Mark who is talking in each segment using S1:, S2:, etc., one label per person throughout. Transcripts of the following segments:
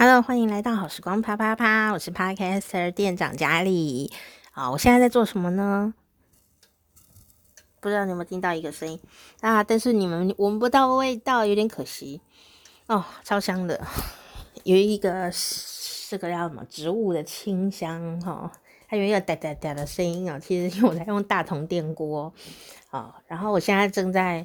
S1: Hello，欢迎来到好时光啪啪啪，我是 Podcaster 店长佳丽。啊，我现在在做什么呢？不知道你有没有听到一个声音啊？但是你们闻不到味道，有点可惜哦。超香的，有一个这个叫什么植物的清香哈、哦，还有一个哒哒哒的声音啊、哦。其实因为我在用大铜电锅啊、哦，然后我现在正在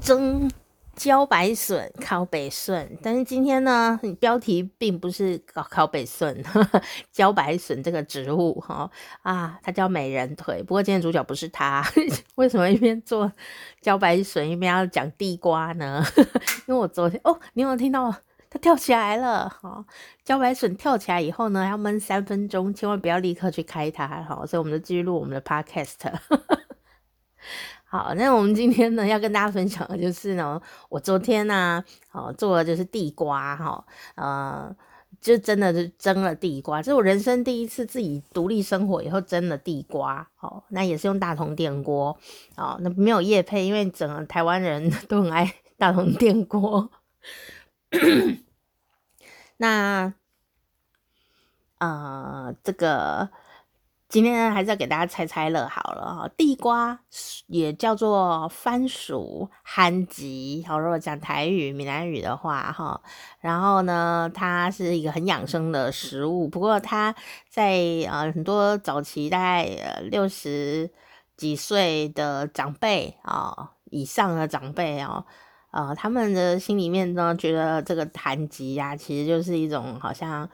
S1: 蒸。茭白笋、烤北笋，但是今天呢，你标题并不是烤烤北笋，茭白笋这个植物哈啊，它叫美人腿。不过今天主角不是它，为什么一边做茭白笋一边要讲地瓜呢？因为我昨天哦，你有没有听到它跳起来了？哈，茭白笋跳起来以后呢，要焖三分钟，千万不要立刻去开它哈。所以我们就继续录我们的 podcast。好，那我们今天呢要跟大家分享的就是呢，我昨天呢，哦，做的就是地瓜哈，呃，就真的是蒸了地瓜，这是我人生第一次自己独立生活以后蒸了地瓜，哦，那也是用大同电锅，哦，那没有夜配，因为整个台湾人 都很爱大同电锅，那，呃，这个。今天呢，还是要给大家猜猜乐好了哈。地瓜也叫做番薯、番薯，好，如果讲台语、闽南语的话哈。然后呢，它是一个很养生的食物。不过它在呃很多早期，大概六十几岁的长辈啊以上的长辈哦，呃他们的心里面呢，觉得这个番薯呀，其实就是一种好像。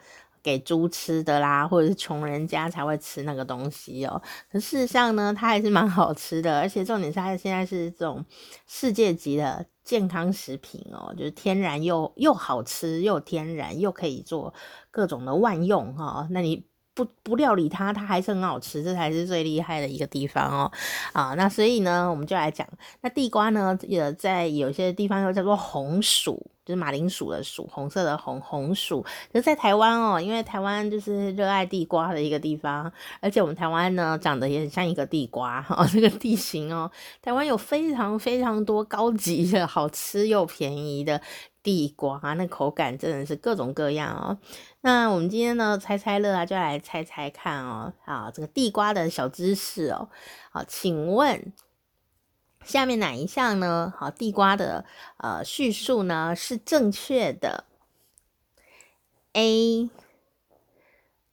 S1: 给猪吃的啦，或者是穷人家才会吃那个东西哦。可事实上呢，它还是蛮好吃的，而且重点是它现在是这种世界级的健康食品哦，就是天然又又好吃又天然，又可以做各种的万用哈、哦。那你。不不料理它，它还是很好吃，这才是最厉害的一个地方哦。啊，那所以呢，我们就来讲，那地瓜呢，也在有些地方又叫做红薯，就是马铃薯的薯，红色的红红薯。可是在台湾哦，因为台湾就是热爱地瓜的一个地方，而且我们台湾呢长得也很像一个地瓜哈，这个地形哦，台湾有非常非常多高级的好吃又便宜的。地瓜那口感真的是各种各样哦。那我们今天呢，猜猜乐啊，就来猜猜看哦。啊，这个地瓜的小知识哦。好，请问下面哪一项呢？好，地瓜的呃叙述呢是正确的？A，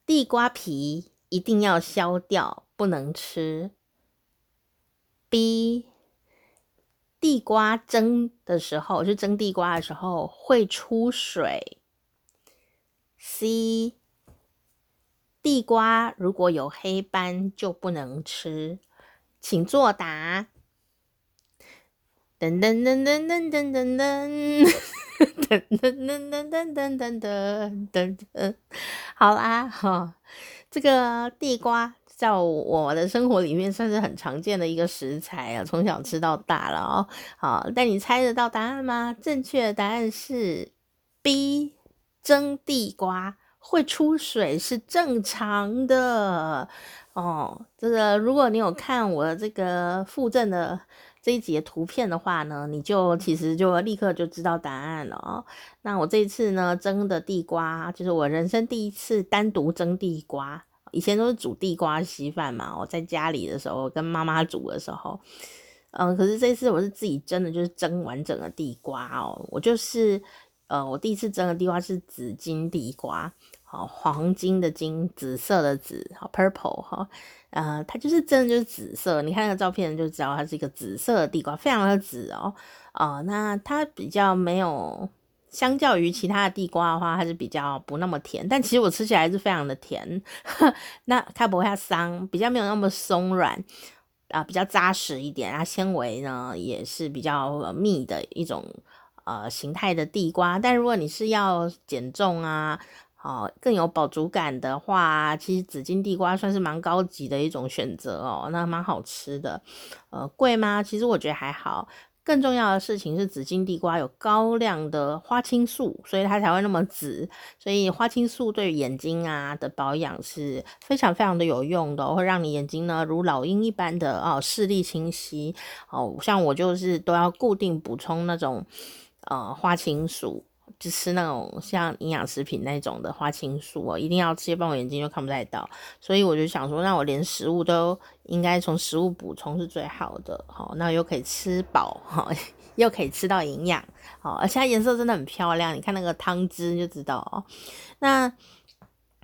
S1: 地瓜皮一定要削掉，不能吃。B。地瓜蒸的时候，就蒸地瓜的时候会出水。C，地瓜如果有黑斑就不能吃，请作答。噔噔噔噔噔噔噔噔噔噔噔噔噔噔噔噔噔，好啦，哈，这个地瓜。在我的生活里面算是很常见的一个食材啊，从小吃到大了哦。好，但你猜得到答案吗？正确的答案是 B，蒸地瓜会出水是正常的哦。这个如果你有看我的这个附赠的这一集的图片的话呢，你就其实就立刻就知道答案了哦。那我这次呢蒸的地瓜，就是我人生第一次单独蒸地瓜。以前都是煮地瓜稀饭嘛，我在家里的时候跟妈妈煮的时候，嗯，可是这次我是自己蒸的，就是蒸完整的地瓜哦。我就是，呃，我第一次蒸的地瓜是紫金地瓜，好，黄金的金，紫色的紫，好，purple 哈，呃，它就是真的就是紫色，你看那个照片就知道它是一个紫色的地瓜，非常的紫哦，哦，那它比较没有。相较于其他的地瓜的话，它是比较不那么甜，但其实我吃起来是非常的甜。那它不会太松，比较没有那么松软啊，比较扎实一点。它纤维呢也是比较密的一种呃形态的地瓜。但如果你是要减重啊，哦更有饱足感的话，其实紫金地瓜算是蛮高级的一种选择哦，那蛮好吃的。呃，贵吗？其实我觉得还好。更重要的事情是，紫金地瓜有高量的花青素，所以它才会那么紫。所以花青素对眼睛啊的保养是非常非常的有用的，会让你眼睛呢如老鹰一般的哦视力清晰。哦，像我就是都要固定补充那种呃花青素。就吃那种像营养食品那种的花青素哦，一定要吃，不然我眼睛就看不太到。所以我就想说，那我连食物都应该从食物补充是最好的，好，那又可以吃饱，哈，又可以吃到营养，好，而且它颜色真的很漂亮，你看那个汤汁就知道哦。那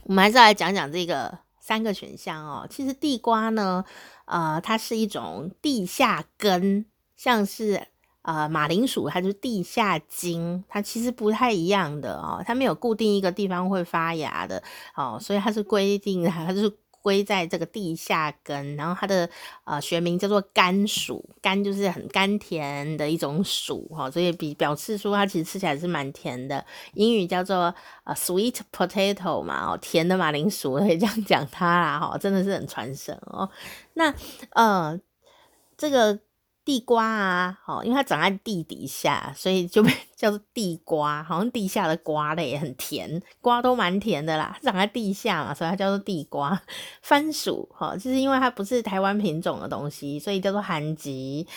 S1: 我们还是来讲讲这个三个选项哦。其实地瓜呢，呃，它是一种地下根，像是。呃，马铃薯它就是地下茎，它其实不太一样的哦，它没有固定一个地方会发芽的哦，所以它是规定的，它就是归在这个地下根，然后它的呃学名叫做甘薯，甘就是很甘甜的一种薯哈、哦，所以比表示说它其实吃起来是蛮甜的，英语叫做呃 sweet potato 嘛，哦，甜的马铃薯可以这样讲它啦哈、哦，真的是很传神哦。那呃这个。地瓜啊，好，因为它长在地底下，所以就被 叫做地瓜，好像地下的瓜类很甜，瓜都蛮甜的啦。它长在地下嘛，所以它叫做地瓜。番薯，哈，就是因为它不是台湾品种的东西，所以叫做韩吉。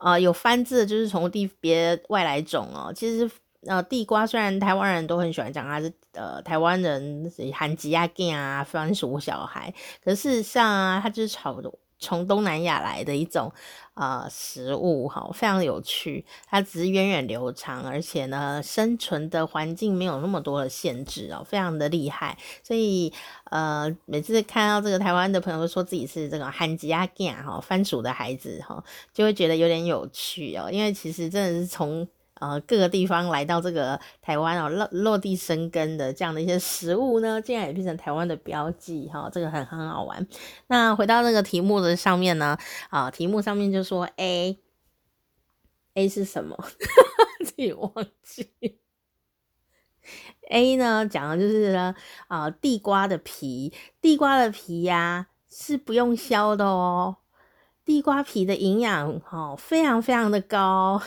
S1: 呃，有番字就是从地别外来种哦。其实呃，地瓜虽然台湾人都很喜欢讲它是呃台湾人韩吉啊、根啊、番薯小孩，可是事实上啊，它就是炒的。从东南亚来的一种呃食物哈，非常有趣。它只是源远流长，而且呢，生存的环境没有那么多的限制哦，非常的厉害。所以呃，每次看到这个台湾的朋友说自己是这个汉吉亚根哈番薯的孩子哈，就会觉得有点有趣哦，因为其实真的是从。呃，各个地方来到这个台湾哦，落落地生根的这样的一些食物呢，竟然也变成台湾的标记哈，这个很很好玩。那回到那个题目的上面呢，啊，题目上面就说 A，A 是什么？自己忘记。A 呢讲的就是呢，啊，地瓜的皮，地瓜的皮呀、是不用削的哦，地瓜皮的营养哈非常非常的高。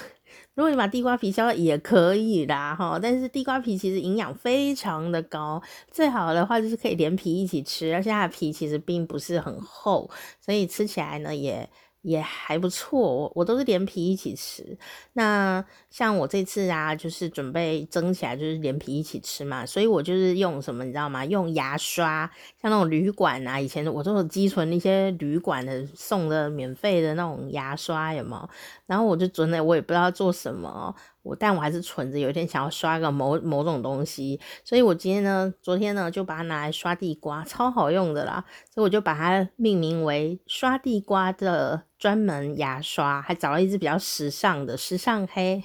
S1: 如果你把地瓜皮削了也可以啦，哈，但是地瓜皮其实营养非常的高，最好的话就是可以连皮一起吃，而且它的皮其实并不是很厚，所以吃起来呢也。也还不错，我我都是连皮一起吃。那像我这次啊，就是准备蒸起来，就是连皮一起吃嘛。所以我就是用什么，你知道吗？用牙刷，像那种旅馆啊，以前我都有积存那些旅馆的送的免费的那种牙刷，有没有？然后我就准备，我也不知道做什么。我但我还是存着，有一天想要刷个某某种东西，所以我今天呢，昨天呢就把它拿来刷地瓜，超好用的啦，所以我就把它命名为刷地瓜的专门牙刷，还找了一支比较时尚的时尚黑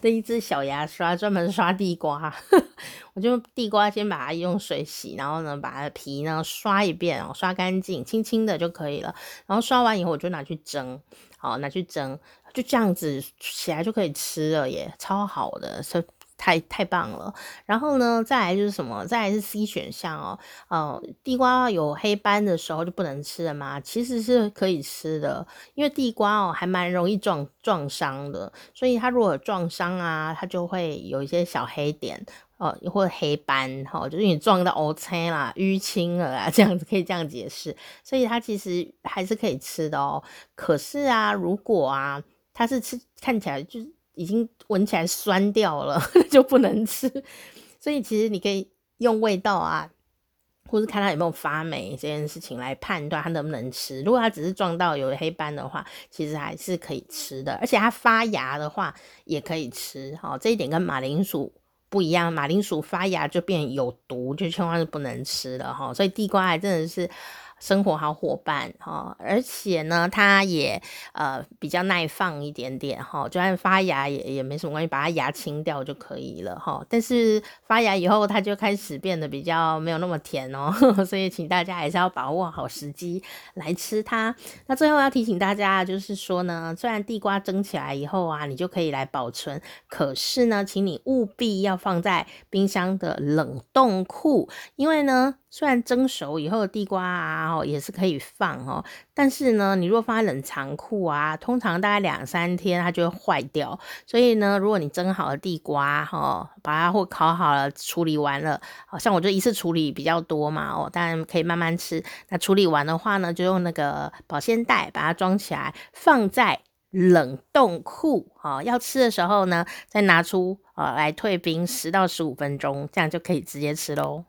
S1: 的一支小牙刷，专门刷地瓜。我就地瓜先把它用水洗，然后呢把它的皮呢刷一遍哦，刷干净，轻轻的就可以了。然后刷完以后我就拿去蒸，好，拿去蒸。就这样子起来就可以吃了耶，超好的，是太太棒了。然后呢，再来就是什么？再来是 C 选项哦，呃，地瓜有黑斑的时候就不能吃了吗？其实是可以吃的，因为地瓜哦还蛮容易撞撞伤的，所以它如果撞伤啊，它就会有一些小黑点。哦，或者黑斑，哈、哦，就是你撞到 OK 啦，淤青了啦，这样子可以这样解释，所以它其实还是可以吃的哦。可是啊，如果啊，它是吃看起来就是已经闻起来酸掉了，就不能吃。所以其实你可以用味道啊，或是看它有没有发霉这件事情来判断它能不能吃。如果它只是撞到有黑斑的话，其实还是可以吃的，而且它发芽的话也可以吃。哈、这一点跟马铃薯。不一样，马铃薯发芽就变有毒，就千万是不能吃的哈。所以地瓜还真的是。生活好伙伴哈，而且呢，它也呃比较耐放一点点哈，就算发芽也也没什么关系，把它芽清掉就可以了哈。但是发芽以后，它就开始变得比较没有那么甜哦，所以请大家还是要把握好时机来吃它。那最后要提醒大家，就是说呢，虽然地瓜蒸起来以后啊，你就可以来保存，可是呢，请你务必要放在冰箱的冷冻库，因为呢。虽然蒸熟以后的地瓜啊，哦也是可以放哦，但是呢，你如果放在冷藏库啊，通常大概两三天它就会坏掉。所以呢，如果你蒸好了地瓜哈，把它或烤好了，处理完了，好像我就一次处理比较多嘛，哦，当然可以慢慢吃。那处理完的话呢，就用那个保鲜袋把它装起来，放在冷冻库，哈，要吃的时候呢，再拿出啊来退冰十到十五分钟，这样就可以直接吃喽。